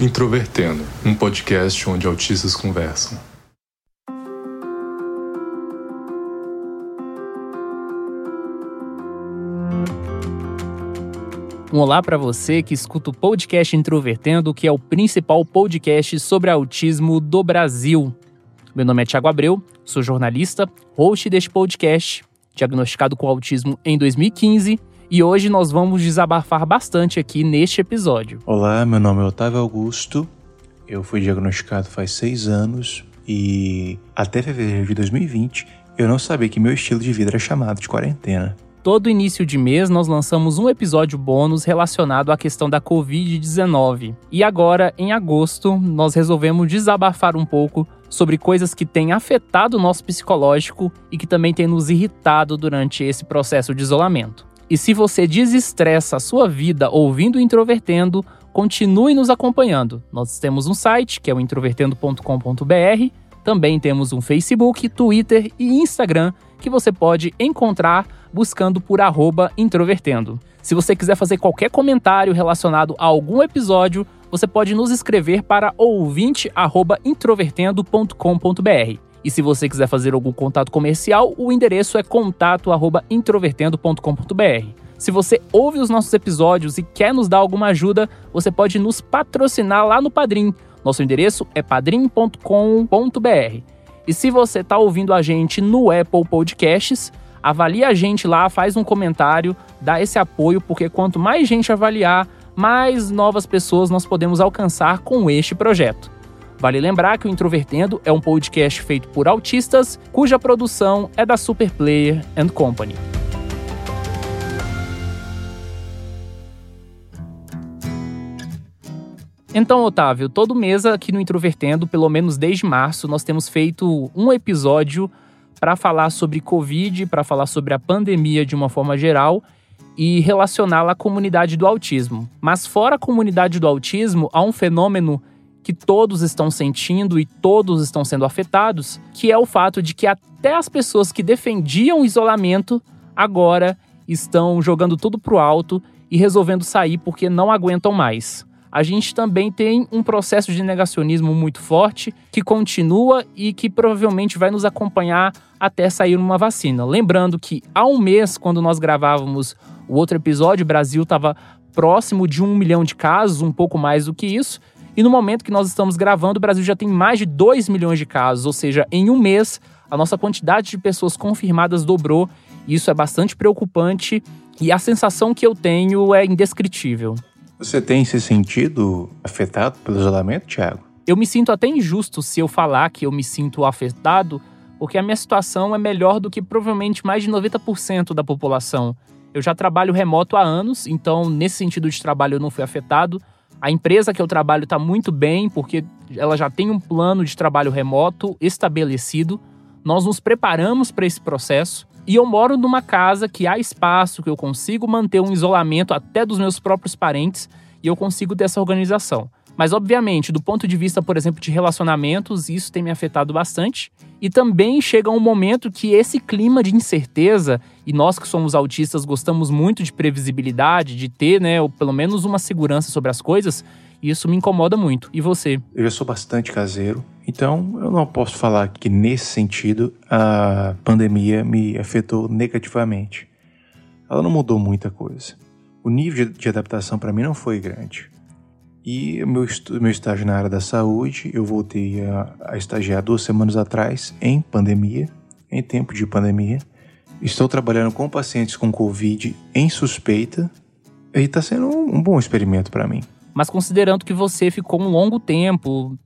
Introvertendo, um podcast onde autistas conversam. Um olá para você que escuta o podcast Introvertendo, que é o principal podcast sobre autismo do Brasil. Meu nome é Thiago Abreu, sou jornalista, host deste podcast, diagnosticado com autismo em 2015, e hoje nós vamos desabafar bastante aqui neste episódio. Olá, meu nome é Otávio Augusto, eu fui diagnosticado faz seis anos e até fevereiro de 2020 eu não sabia que meu estilo de vida era chamado de quarentena. Todo início de mês nós lançamos um episódio bônus relacionado à questão da Covid-19. E agora, em agosto, nós resolvemos desabafar um pouco sobre coisas que têm afetado o nosso psicológico e que também têm nos irritado durante esse processo de isolamento. E se você desestressa a sua vida ouvindo o Introvertendo, continue nos acompanhando. Nós temos um site, que é o introvertendo.com.br, também temos um Facebook, Twitter e Instagram que você pode encontrar buscando por introvertendo. Se você quiser fazer qualquer comentário relacionado a algum episódio, você pode nos escrever para ouvinte@introvertendo.com.br. E se você quiser fazer algum contato comercial, o endereço é contato@introvertendo.com.br. Se você ouve os nossos episódios e quer nos dar alguma ajuda, você pode nos patrocinar lá no Padrim. Nosso endereço é padrim.com.br. E se você está ouvindo a gente no Apple Podcasts, avalie a gente lá, faz um comentário, dá esse apoio, porque quanto mais gente avaliar, mais novas pessoas nós podemos alcançar com este projeto. Vale lembrar que o Introvertendo é um podcast feito por autistas, cuja produção é da Superplayer and Company. Então, Otávio, todo mês aqui no Introvertendo, pelo menos desde março, nós temos feito um episódio para falar sobre Covid, para falar sobre a pandemia de uma forma geral e relacioná-la à comunidade do autismo. Mas fora a comunidade do autismo, há um fenômeno que todos estão sentindo e todos estão sendo afetados, que é o fato de que até as pessoas que defendiam o isolamento agora estão jogando tudo pro alto e resolvendo sair porque não aguentam mais a gente também tem um processo de negacionismo muito forte que continua e que provavelmente vai nos acompanhar até sair uma vacina. Lembrando que há um mês, quando nós gravávamos o outro episódio, o Brasil estava próximo de um milhão de casos, um pouco mais do que isso. E no momento que nós estamos gravando, o Brasil já tem mais de 2 milhões de casos, ou seja, em um mês a nossa quantidade de pessoas confirmadas dobrou. Isso é bastante preocupante e a sensação que eu tenho é indescritível. Você tem se sentido afetado pelo isolamento, Thiago? Eu me sinto até injusto se eu falar que eu me sinto afetado, porque a minha situação é melhor do que provavelmente mais de 90% da população. Eu já trabalho remoto há anos, então nesse sentido de trabalho eu não fui afetado. A empresa que eu trabalho está muito bem, porque ela já tem um plano de trabalho remoto estabelecido. Nós nos preparamos para esse processo. E eu moro numa casa que há espaço, que eu consigo manter um isolamento até dos meus próprios parentes e eu consigo ter essa organização. Mas, obviamente, do ponto de vista, por exemplo, de relacionamentos, isso tem me afetado bastante. E também chega um momento que esse clima de incerteza, e nós que somos autistas gostamos muito de previsibilidade, de ter, né, ou pelo menos uma segurança sobre as coisas, isso me incomoda muito. E você? Eu já sou bastante caseiro, então eu não posso falar que nesse sentido a pandemia me afetou negativamente. Ela não mudou muita coisa. O nível de adaptação para mim não foi grande. E meu, meu estágio na área da saúde, eu voltei a, a estagiar duas semanas atrás, em pandemia, em tempo de pandemia. Estou trabalhando com pacientes com Covid em suspeita e está sendo um, um bom experimento para mim. Mas considerando que você ficou um longo tempo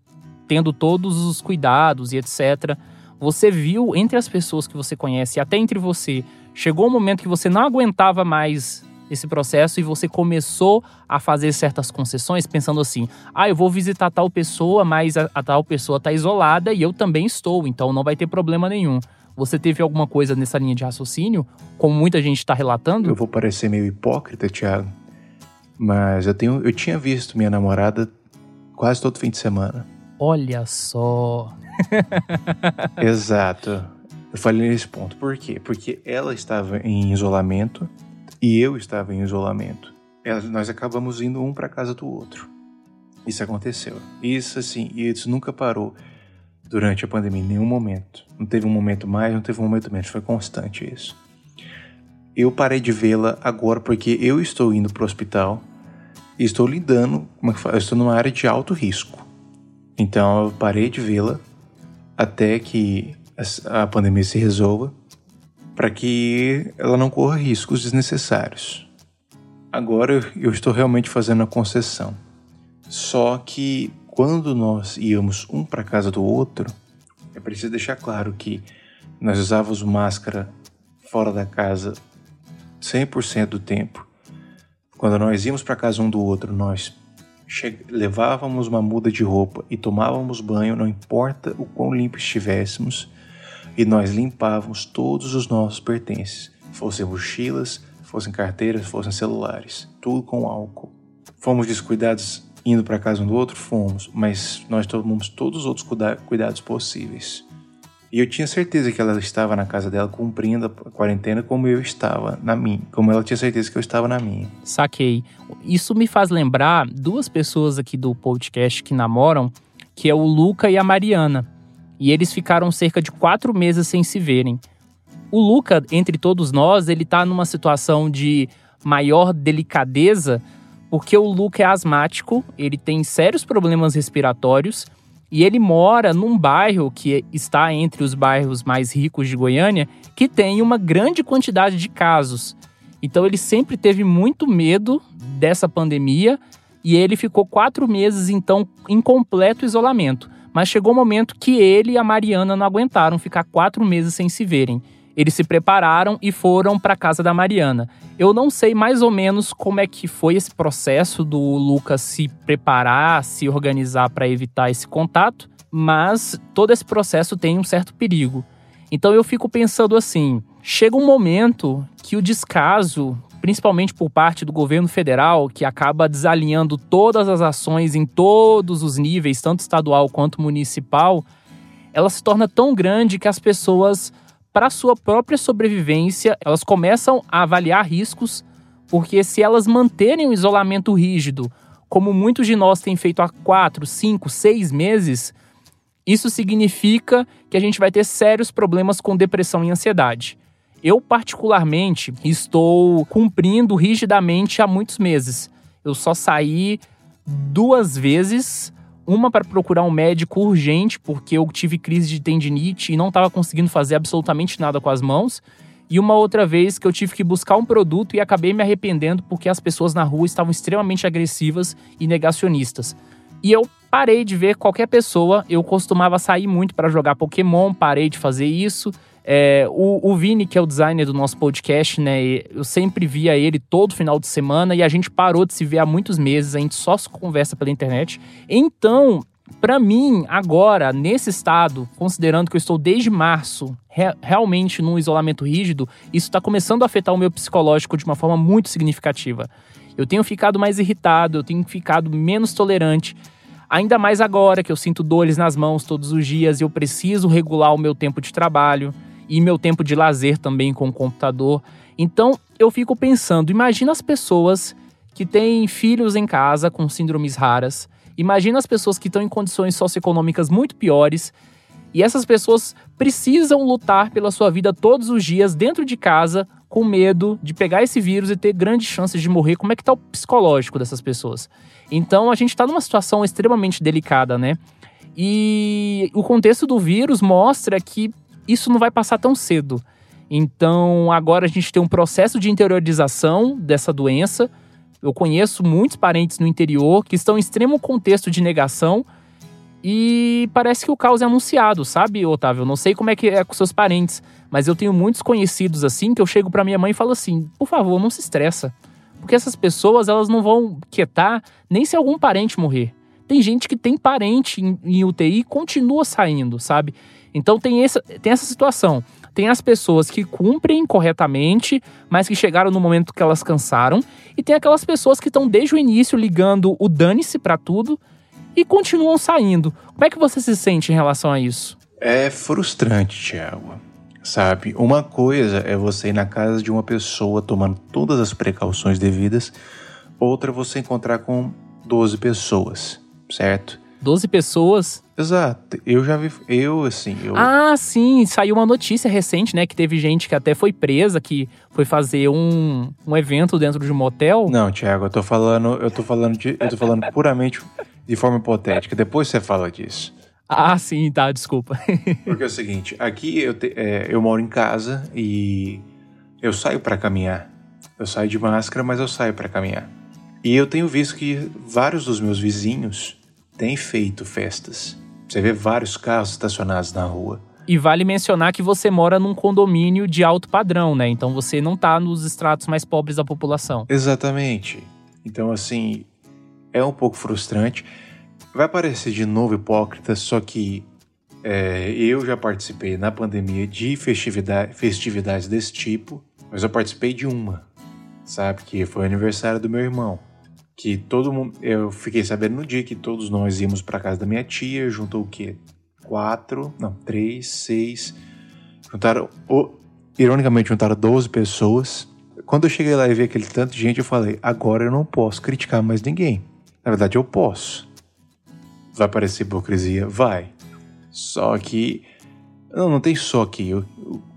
tendo todos os cuidados e etc., você viu entre as pessoas que você conhece, até entre você, chegou um momento que você não aguentava mais esse processo e você começou a fazer certas concessões pensando assim: ah, eu vou visitar tal pessoa, mas a, a tal pessoa está isolada e eu também estou, então não vai ter problema nenhum. Você teve alguma coisa nessa linha de raciocínio, como muita gente está relatando? Eu vou parecer meio hipócrita, Thiago, mas eu, tenho, eu tinha visto minha namorada quase todo fim de semana. Olha só. Exato. Eu falei nesse ponto. Por quê? Porque ela estava em isolamento e eu estava em isolamento. Nós acabamos indo um para casa do outro. Isso aconteceu. Isso assim, e isso nunca parou durante a pandemia, em nenhum momento. Não teve um momento mais, não teve um momento menos, foi constante isso. Eu parei de vê-la agora porque eu estou indo para o hospital e estou lidando, é? Eu estou numa área de alto risco. Então eu parei de vê-la até que a pandemia se resolva para que ela não corra riscos desnecessários. Agora eu estou realmente fazendo a concessão. Só que quando nós íamos um para casa do outro, é preciso deixar claro que nós usávamos máscara fora da casa 100% do tempo. Quando nós íamos para casa um do outro, nós levávamos uma muda de roupa e tomávamos banho, não importa o quão limpo estivéssemos, e nós limpávamos todos os nossos pertences, fossem mochilas, fossem carteiras, fossem celulares, tudo com álcool. Fomos descuidados indo para casa um do outro? Fomos, mas nós tomamos todos os outros cuida cuidados possíveis. E eu tinha certeza que ela estava na casa dela cumprindo a quarentena como eu estava na minha, como ela tinha certeza que eu estava na minha. Saquei. Isso me faz lembrar duas pessoas aqui do podcast que namoram, que é o Luca e a Mariana. E eles ficaram cerca de quatro meses sem se verem. O Luca, entre todos nós, ele tá numa situação de maior delicadeza, porque o Luca é asmático, ele tem sérios problemas respiratórios e ele mora num bairro que está entre os bairros mais ricos de Goiânia, que tem uma grande quantidade de casos. Então ele sempre teve muito medo dessa pandemia e ele ficou quatro meses então em completo isolamento. Mas chegou o um momento que ele e a Mariana não aguentaram ficar quatro meses sem se verem. Eles se prepararam e foram para casa da Mariana. Eu não sei mais ou menos como é que foi esse processo do Lucas se preparar, se organizar para evitar esse contato, mas todo esse processo tem um certo perigo. Então eu fico pensando assim: chega um momento que o descaso, principalmente por parte do governo federal, que acaba desalinhando todas as ações em todos os níveis, tanto estadual quanto municipal, ela se torna tão grande que as pessoas para sua própria sobrevivência, elas começam a avaliar riscos, porque se elas manterem o isolamento rígido, como muitos de nós têm feito há quatro, cinco, seis meses, isso significa que a gente vai ter sérios problemas com depressão e ansiedade. Eu, particularmente, estou cumprindo rigidamente há muitos meses. Eu só saí duas vezes uma para procurar um médico urgente, porque eu tive crise de tendinite e não estava conseguindo fazer absolutamente nada com as mãos. E uma outra vez que eu tive que buscar um produto e acabei me arrependendo porque as pessoas na rua estavam extremamente agressivas e negacionistas. E eu parei de ver qualquer pessoa. Eu costumava sair muito para jogar Pokémon, parei de fazer isso. É, o, o, Vini, que é o designer do nosso podcast, né? Eu sempre via ele todo final de semana e a gente parou de se ver há muitos meses, a gente só se conversa pela internet. Então, para mim, agora, nesse estado, considerando que eu estou desde março re realmente num isolamento rígido, isso está começando a afetar o meu psicológico de uma forma muito significativa. Eu tenho ficado mais irritado, eu tenho ficado menos tolerante. Ainda mais agora que eu sinto dores nas mãos todos os dias e eu preciso regular o meu tempo de trabalho e meu tempo de lazer também com o computador. Então eu fico pensando, imagina as pessoas que têm filhos em casa com síndromes raras, imagina as pessoas que estão em condições socioeconômicas muito piores. E essas pessoas precisam lutar pela sua vida todos os dias dentro de casa, com medo de pegar esse vírus e ter grandes chances de morrer. Como é que está o psicológico dessas pessoas? Então a gente está numa situação extremamente delicada, né? E o contexto do vírus mostra que isso não vai passar tão cedo. Então, agora a gente tem um processo de interiorização dessa doença. Eu conheço muitos parentes no interior que estão em extremo contexto de negação e parece que o caos é anunciado, sabe, Otávio? Eu não sei como é que é com seus parentes, mas eu tenho muitos conhecidos assim que eu chego para minha mãe e falo assim: "Por favor, não se estressa". Porque essas pessoas, elas não vão quietar nem se algum parente morrer. Tem gente que tem parente em, em UTI e continua saindo, sabe? Então tem essa, tem essa situação. Tem as pessoas que cumprem corretamente, mas que chegaram no momento que elas cansaram. E tem aquelas pessoas que estão desde o início ligando o dane-se para tudo e continuam saindo. Como é que você se sente em relação a isso? É frustrante, Thiago. Sabe, uma coisa é você ir na casa de uma pessoa tomando todas as precauções devidas, outra é você encontrar com 12 pessoas certo? 12 pessoas. Exato. Eu já vi. Eu, assim. Eu... Ah, sim. Saiu uma notícia recente, né? Que teve gente que até foi presa, que foi fazer um, um evento dentro de um motel. Não, Thiago, eu tô falando. Eu tô falando de. Eu tô falando puramente de forma hipotética. Depois você fala disso. Ah, sim, tá, desculpa. Porque é o seguinte, aqui eu, te, é, eu moro em casa e eu saio para caminhar. Eu saio de máscara, mas eu saio para caminhar. E eu tenho visto que vários dos meus vizinhos têm feito festas. Você vê vários carros estacionados na rua. E vale mencionar que você mora num condomínio de alto padrão, né? Então você não tá nos estratos mais pobres da população. Exatamente. Então, assim, é um pouco frustrante. Vai parecer de novo hipócrita, só que é, eu já participei na pandemia de festividade, festividades desse tipo, mas eu participei de uma, sabe? Que foi o aniversário do meu irmão. Que todo mundo. Eu fiquei sabendo no dia que todos nós íamos para casa da minha tia, juntou o quê? Quatro, não, três, seis. Juntaram. Oh, ironicamente, juntaram 12 pessoas. Quando eu cheguei lá e vi aquele tanto de gente, eu falei: agora eu não posso criticar mais ninguém. Na verdade, eu posso. Vai parecer hipocrisia? Vai. Só que. Não, não tem só que. O,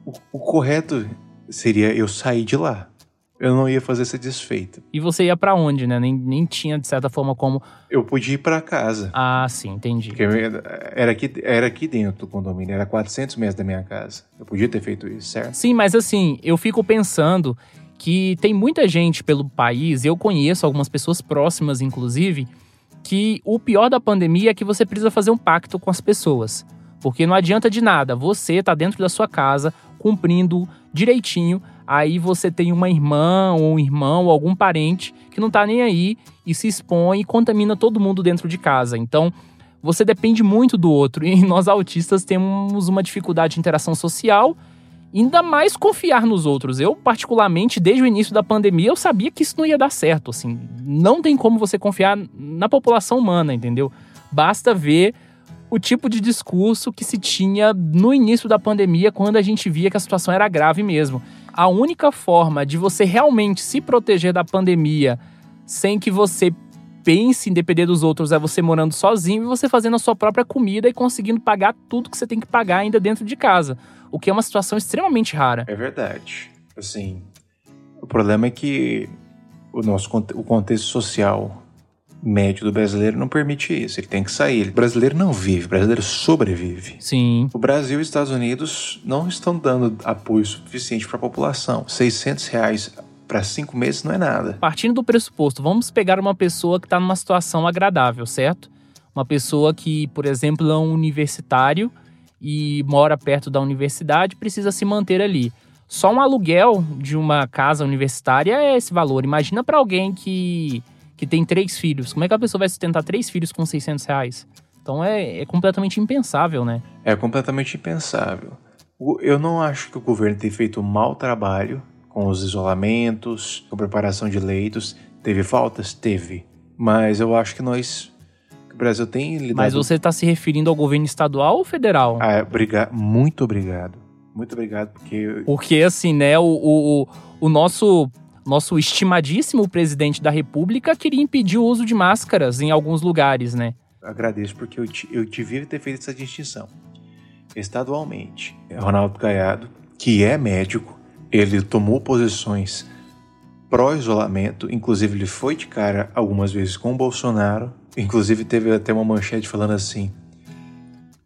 o, o correto seria eu sair de lá. Eu não ia fazer essa desfeita. E você ia para onde, né? Nem, nem tinha, de certa forma, como. Eu podia ir para casa. Ah, sim, entendi. Porque era aqui, era aqui dentro do condomínio, era 400 metros da minha casa. Eu podia ter feito isso, certo? Sim, mas assim, eu fico pensando que tem muita gente pelo país, eu conheço algumas pessoas próximas, inclusive, que o pior da pandemia é que você precisa fazer um pacto com as pessoas. Porque não adianta de nada, você tá dentro da sua casa, cumprindo direitinho, aí você tem uma irmã ou um irmão ou algum parente que não tá nem aí e se expõe e contamina todo mundo dentro de casa. Então, você depende muito do outro e nós autistas temos uma dificuldade de interação social ainda mais confiar nos outros. Eu, particularmente, desde o início da pandemia, eu sabia que isso não ia dar certo. Assim, não tem como você confiar na população humana, entendeu? Basta ver o tipo de discurso que se tinha no início da pandemia, quando a gente via que a situação era grave mesmo. A única forma de você realmente se proteger da pandemia sem que você pense em depender dos outros é você morando sozinho e você fazendo a sua própria comida e conseguindo pagar tudo que você tem que pagar ainda dentro de casa o que é uma situação extremamente rara. É verdade. Assim, o problema é que o nosso o contexto social médio do brasileiro não permite isso. Ele tem que sair. O brasileiro não vive, o brasileiro sobrevive. Sim. O Brasil e os Estados Unidos não estão dando apoio suficiente para a população. 600 reais para cinco meses não é nada. Partindo do pressuposto, vamos pegar uma pessoa que está numa situação agradável, certo? Uma pessoa que, por exemplo, é um universitário e mora perto da universidade, precisa se manter ali. Só um aluguel de uma casa universitária é esse valor. Imagina para alguém que, que tem três filhos. Como é que a pessoa vai sustentar três filhos com 600 reais? Então é, é completamente impensável, né? É completamente impensável. Eu não acho que o governo tenha feito um mau trabalho com os isolamentos, com a preparação de leitos. Teve faltas? Teve. Mas eu acho que nós o Brasil tem lidado... Mas você está se referindo ao governo estadual ou federal? Ah, obrigado, muito obrigado. Muito obrigado, porque... Porque, assim, né, o, o, o nosso nosso estimadíssimo presidente da República queria impedir o uso de máscaras em alguns lugares, né? Agradeço, porque eu, eu devia ter feito essa distinção. Estadualmente, Ronaldo Caiado, que é médico, ele tomou posições pró-isolamento, inclusive ele foi de cara algumas vezes com o Bolsonaro, Inclusive teve até uma manchete falando assim: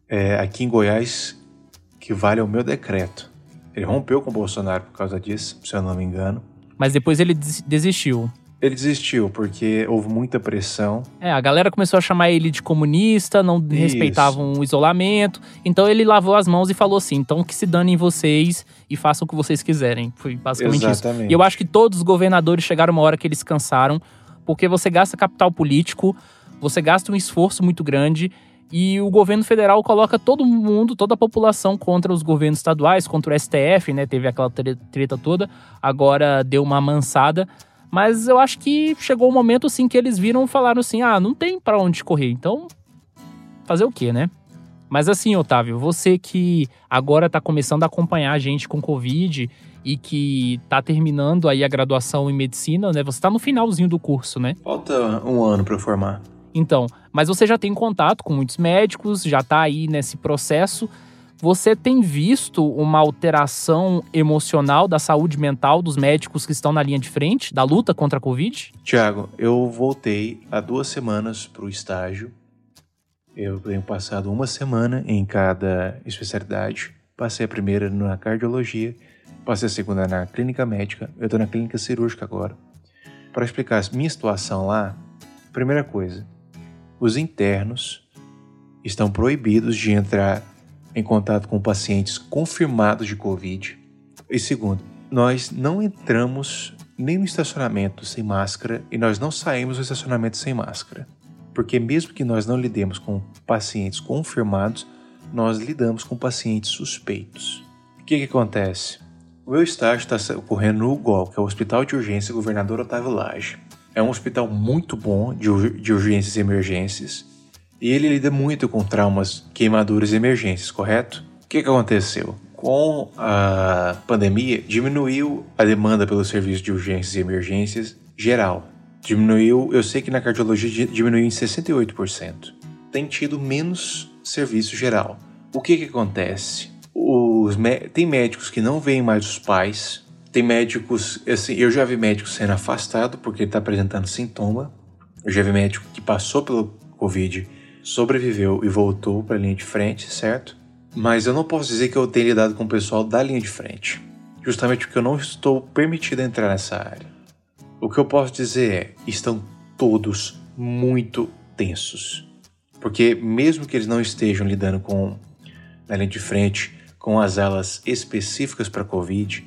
é, aqui em Goiás, que vale é o meu decreto. Ele rompeu com o Bolsonaro por causa disso, se eu não me engano. Mas depois ele desistiu. Ele desistiu porque houve muita pressão. É, a galera começou a chamar ele de comunista, não Isso. respeitavam o isolamento. Então ele lavou as mãos e falou assim: então que se danem vocês e façam o que vocês quiserem. Foi basicamente Exatamente. isso. E eu acho que todos os governadores chegaram uma hora que eles cansaram, porque você gasta capital político você gasta um esforço muito grande e o governo federal coloca todo mundo, toda a população contra os governos estaduais, contra o STF, né? Teve aquela treta toda, agora deu uma amansada. Mas eu acho que chegou o um momento assim que eles viram e falaram assim: ah, não tem para onde correr, então fazer o quê, né? Mas assim, Otávio, você que agora está começando a acompanhar a gente com Covid e que está terminando aí a graduação em medicina, né? Você está no finalzinho do curso, né? Falta um ano para formar. Então, mas você já tem contato com muitos médicos, já está aí nesse processo. Você tem visto uma alteração emocional da saúde mental dos médicos que estão na linha de frente da luta contra a Covid? Tiago, eu voltei há duas semanas para o estágio. Eu tenho passado uma semana em cada especialidade. Passei a primeira na cardiologia, passei a segunda na clínica médica, eu estou na clínica cirúrgica agora. Para explicar a minha situação lá, primeira coisa, os internos estão proibidos de entrar em contato com pacientes confirmados de Covid. E segundo, nós não entramos nem no estacionamento sem máscara e nós não saímos do estacionamento sem máscara. Porque mesmo que nós não lidemos com pacientes confirmados, nós lidamos com pacientes suspeitos. O que, que acontece? O meu estágio está ocorrendo no UGOL, que é o Hospital de Urgência Governador Otávio Lage. É um hospital muito bom de, de urgências e emergências e ele lida muito com traumas, queimaduras e emergências, correto? O que, que aconteceu? Com a pandemia, diminuiu a demanda pelo serviço de urgências e emergências geral. Diminuiu, eu sei que na cardiologia diminuiu em 68%. Tem tido menos serviço geral. O que, que acontece? Os, tem médicos que não veem mais os pais, tem médicos, assim, eu já vi médico sendo afastado porque está apresentando sintoma. Eu já vi médico que passou pelo Covid sobreviveu e voltou para a linha de frente, certo? Mas eu não posso dizer que eu tenha lidado com o pessoal da linha de frente, justamente porque eu não estou permitido entrar nessa área. O que eu posso dizer é: estão todos muito tensos. Porque, mesmo que eles não estejam lidando com, na linha de frente, com as alas específicas para Covid,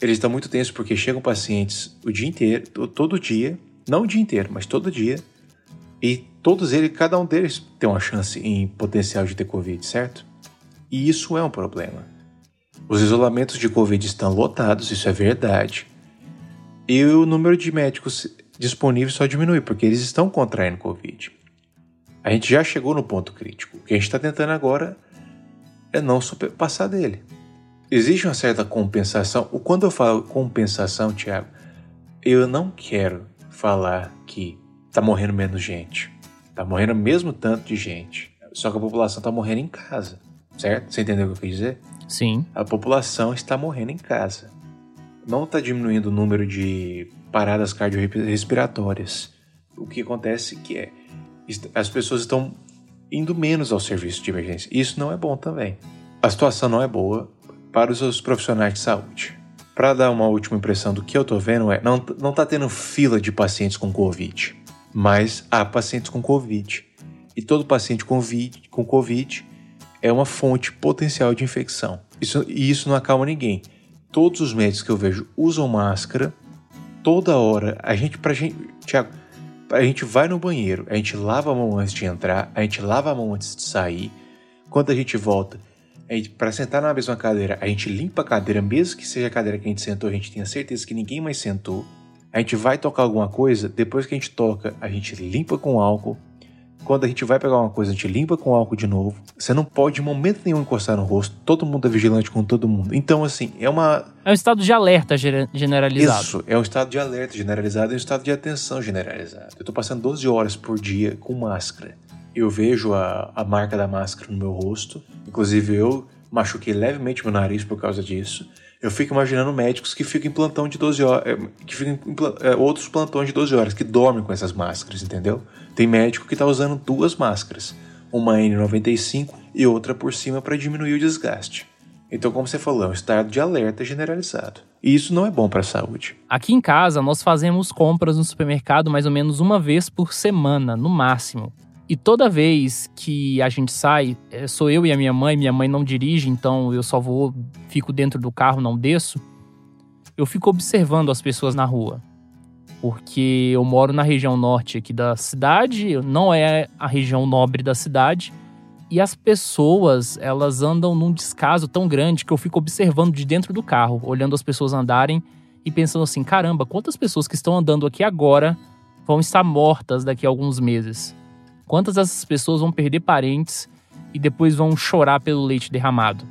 eles estão muito tensos porque chegam pacientes o dia inteiro, todo dia, não o dia inteiro, mas todo dia, e todos eles, cada um deles tem uma chance em potencial de ter Covid, certo? E isso é um problema. Os isolamentos de Covid estão lotados, isso é verdade. E o número de médicos disponíveis só diminui, porque eles estão contraindo Covid. A gente já chegou no ponto crítico. O que a gente está tentando agora é não passar dele. Existe uma certa compensação. Quando eu falo compensação, Tiago, eu não quero falar que tá morrendo menos gente. Tá morrendo mesmo tanto de gente. Só que a população tá morrendo em casa. Certo? Você entendeu o que eu quis dizer? Sim. A população está morrendo em casa. Não está diminuindo o número de paradas cardiorrespiratórias. O que acontece que é as pessoas estão indo menos ao serviço de emergência. Isso não é bom também. A situação não é boa para os profissionais de saúde. Para dar uma última impressão do que eu tô vendo é não não tá tendo fila de pacientes com COVID mas há pacientes com Covid. E todo paciente com COVID, com COVID é uma fonte potencial de infecção. Isso, e isso não acalma ninguém. Todos os médicos que eu vejo usam máscara toda hora. A gente, pra gente, Tiago, a gente vai no banheiro, a gente lava a mão antes de entrar, a gente lava a mão antes de sair. Quando a gente volta, para sentar na mesma cadeira, a gente limpa a cadeira, mesmo que seja a cadeira que a gente sentou, a gente tenha certeza que ninguém mais sentou a gente vai tocar alguma coisa, depois que a gente toca, a gente limpa com álcool. Quando a gente vai pegar uma coisa, a gente limpa com álcool de novo. Você não pode, em momento nenhum, encostar no rosto. Todo mundo é vigilante com todo mundo. Então, assim, é uma. É um estado de alerta generalizado. Isso, é um estado de alerta generalizado e um estado de atenção generalizado. Eu tô passando 12 horas por dia com máscara. Eu vejo a, a marca da máscara no meu rosto. Inclusive, eu machuquei levemente meu nariz por causa disso. Eu fico imaginando médicos que ficam em plantão de 12 horas, é, que ficam em é, outros plantões de 12 horas, que dormem com essas máscaras, entendeu? Tem médico que está usando duas máscaras, uma N95 e outra por cima para diminuir o desgaste. Então, como você falou, é um estado de alerta generalizado. E isso não é bom para a saúde. Aqui em casa, nós fazemos compras no supermercado mais ou menos uma vez por semana, no máximo. E toda vez que a gente sai, é, sou eu e a minha mãe, minha mãe não dirige, então eu só vou, fico dentro do carro, não desço. Eu fico observando as pessoas na rua. Porque eu moro na região norte aqui da cidade, não é a região nobre da cidade. E as pessoas, elas andam num descaso tão grande que eu fico observando de dentro do carro, olhando as pessoas andarem e pensando assim: caramba, quantas pessoas que estão andando aqui agora vão estar mortas daqui a alguns meses? Quantas dessas pessoas vão perder parentes e depois vão chorar pelo leite derramado?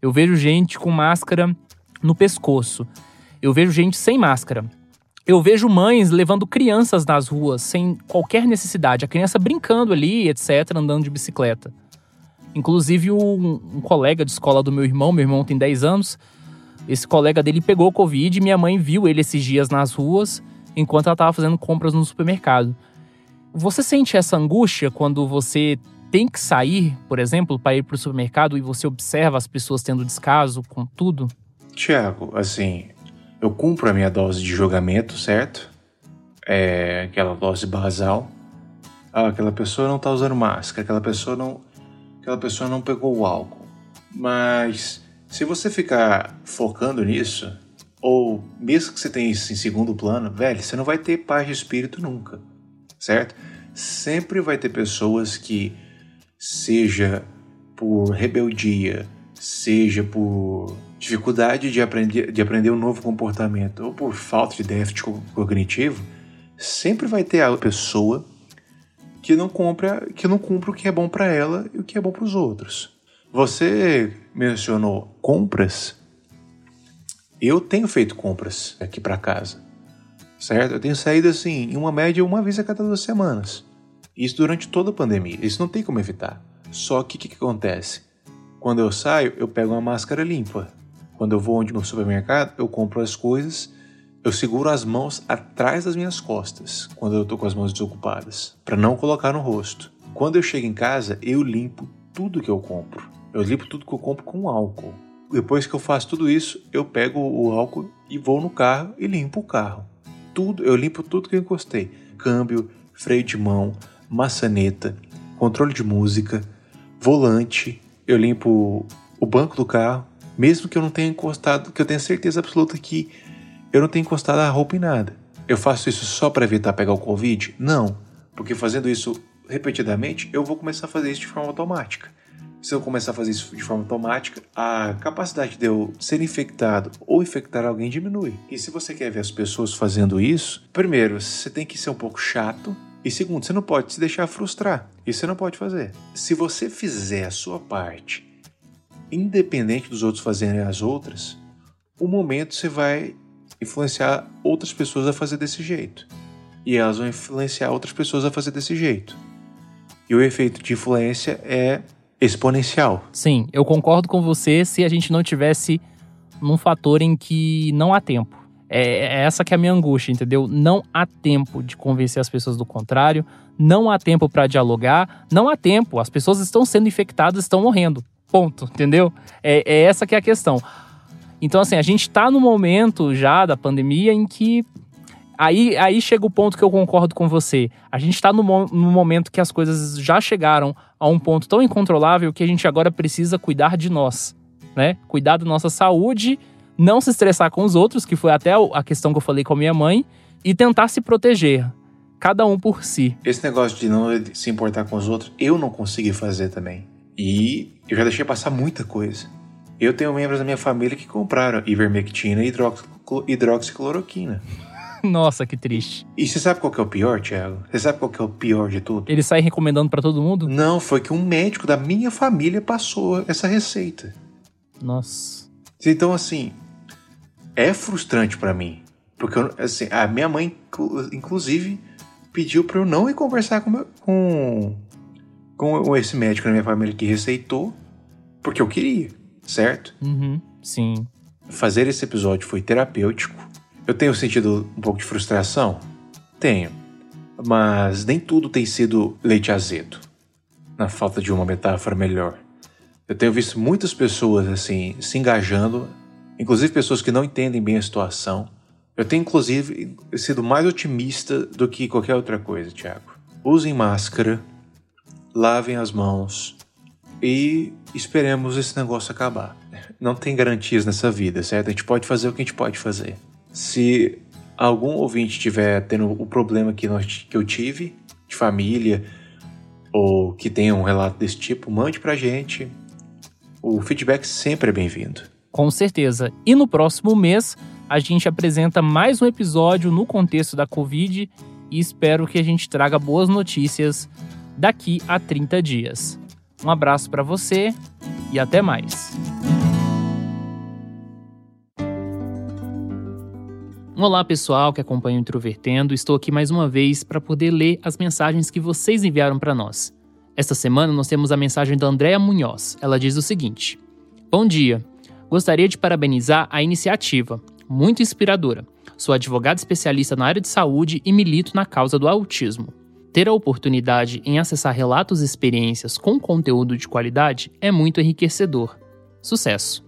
Eu vejo gente com máscara no pescoço. Eu vejo gente sem máscara. Eu vejo mães levando crianças nas ruas sem qualquer necessidade, a criança brincando ali, etc, andando de bicicleta. Inclusive um, um colega de escola do meu irmão, meu irmão tem 10 anos, esse colega dele pegou Covid e minha mãe viu ele esses dias nas ruas enquanto ela estava fazendo compras no supermercado. Você sente essa angústia quando você tem que sair, por exemplo, para ir para o supermercado e você observa as pessoas tendo descaso com tudo? Tiago, assim, eu cumpro a minha dose de julgamento, certo? É aquela dose basal. Ah, aquela pessoa não está usando máscara, aquela pessoa não, aquela pessoa não pegou o álcool. Mas se você ficar focando nisso, ou mesmo que você tenha isso em segundo plano, velho, você não vai ter paz de espírito nunca, certo? Sempre vai ter pessoas que, seja por rebeldia, seja por dificuldade de aprender, de aprender um novo comportamento ou por falta de déficit cognitivo, sempre vai ter a pessoa que não compra, que não cumpre o que é bom para ela e o que é bom para os outros. Você mencionou compras. Eu tenho feito compras aqui para casa, certo? Eu tenho saído assim, em uma média, uma vez a cada duas semanas. Isso durante toda a pandemia. Isso não tem como evitar. Só que o que, que acontece? Quando eu saio, eu pego uma máscara limpa. Quando eu vou onde no supermercado, eu compro as coisas, eu seguro as mãos atrás das minhas costas quando eu tô com as mãos desocupadas, para não colocar no rosto. Quando eu chego em casa, eu limpo tudo que eu compro. Eu limpo tudo que eu compro com álcool. Depois que eu faço tudo isso, eu pego o álcool e vou no carro e limpo o carro. Tudo, eu limpo tudo que eu encostei. Câmbio, freio de mão, maçaneta, controle de música, volante. Eu limpo o banco do carro, mesmo que eu não tenha encostado, que eu tenha certeza absoluta que eu não tenho encostado a roupa em nada. Eu faço isso só para evitar pegar o Covid? Não, porque fazendo isso repetidamente, eu vou começar a fazer isso de forma automática. Se eu começar a fazer isso de forma automática, a capacidade de eu ser infectado ou infectar alguém diminui. E se você quer ver as pessoas fazendo isso, primeiro, você tem que ser um pouco chato. E segundo, você não pode se deixar frustrar. Isso você não pode fazer. Se você fizer a sua parte, independente dos outros fazerem as outras, o momento você vai influenciar outras pessoas a fazer desse jeito. E elas vão influenciar outras pessoas a fazer desse jeito. E o efeito de influência é exponencial. Sim, eu concordo com você se a gente não tivesse num fator em que não há tempo. É, é essa que é a minha angústia, entendeu? Não há tempo de convencer as pessoas do contrário, não há tempo para dialogar, não há tempo. As pessoas estão sendo infectadas, estão morrendo. Ponto, entendeu? É, é essa que é a questão. Então, assim, a gente tá no momento já da pandemia em que Aí, aí chega o ponto que eu concordo com você. A gente está no, no, momento que as coisas já chegaram a um ponto tão incontrolável que a gente agora precisa cuidar de nós, né? Cuidar da nossa saúde, não se estressar com os outros, que foi até a questão que eu falei com a minha mãe, e tentar se proteger. Cada um por si. Esse negócio de não se importar com os outros, eu não consegui fazer também. E eu já deixei passar muita coisa. Eu tenho membros da minha família que compraram ivermectina e hidroxicloroquina. Nossa, que triste. E você sabe qual que é o pior, Thiago? Você sabe qual que é o pior de tudo? Ele sai recomendando para todo mundo? Não, foi que um médico da minha família passou essa receita. Nossa. Então, assim, é frustrante para mim. Porque, assim, a minha mãe, inclusive, pediu para eu não ir conversar com, meu, com, com esse médico da minha família que receitou, porque eu queria, certo? Uhum, sim. Fazer esse episódio foi terapêutico eu tenho sentido um pouco de frustração? Tenho. Mas nem tudo tem sido leite azedo. Na falta de uma metáfora melhor. Eu tenho visto muitas pessoas assim se engajando, inclusive pessoas que não entendem bem a situação. Eu tenho inclusive sido mais otimista do que qualquer outra coisa, Thiago. Usem máscara, lavem as mãos e esperemos esse negócio acabar. Não tem garantias nessa vida, certo? A gente pode fazer o que a gente pode fazer. Se algum ouvinte tiver tendo o problema que, nós, que eu tive, de família, ou que tenha um relato desse tipo, mande pra gente. O feedback sempre é bem-vindo. Com certeza. E no próximo mês, a gente apresenta mais um episódio no contexto da Covid e espero que a gente traga boas notícias daqui a 30 dias. Um abraço para você e até mais. Olá, pessoal que acompanha o Introvertendo. Estou aqui mais uma vez para poder ler as mensagens que vocês enviaram para nós. Esta semana nós temos a mensagem da Andréa Munhoz. Ela diz o seguinte: Bom dia. Gostaria de parabenizar a iniciativa, muito inspiradora. Sou advogada especialista na área de saúde e milito na causa do autismo. Ter a oportunidade em acessar relatos e experiências com conteúdo de qualidade é muito enriquecedor. Sucesso!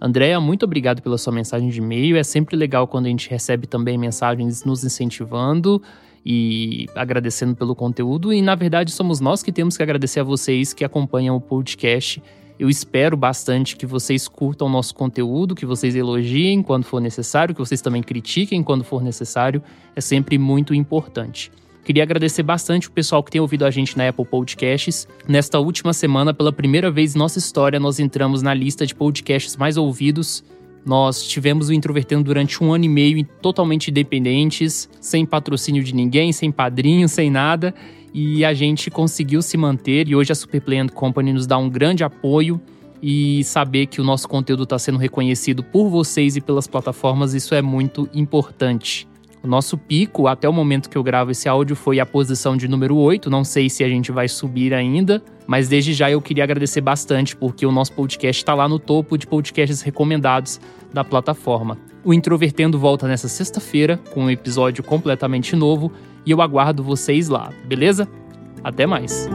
Andréa, muito obrigado pela sua mensagem de e-mail. É sempre legal quando a gente recebe também mensagens nos incentivando e agradecendo pelo conteúdo. E na verdade, somos nós que temos que agradecer a vocês que acompanham o podcast. Eu espero bastante que vocês curtam o nosso conteúdo, que vocês elogiem quando for necessário, que vocês também critiquem quando for necessário. É sempre muito importante. Queria agradecer bastante o pessoal que tem ouvido a gente na Apple Podcasts. Nesta última semana, pela primeira vez em nossa história, nós entramos na lista de podcasts mais ouvidos. Nós tivemos o Introvertendo durante um ano e meio totalmente independentes, sem patrocínio de ninguém, sem padrinho, sem nada. E a gente conseguiu se manter e hoje a Superplay Company nos dá um grande apoio e saber que o nosso conteúdo está sendo reconhecido por vocês e pelas plataformas, isso é muito importante. O nosso pico, até o momento que eu gravo esse áudio, foi a posição de número 8. Não sei se a gente vai subir ainda, mas desde já eu queria agradecer bastante, porque o nosso podcast está lá no topo de podcasts recomendados da plataforma. O Introvertendo volta nessa sexta-feira com um episódio completamente novo e eu aguardo vocês lá, beleza? Até mais!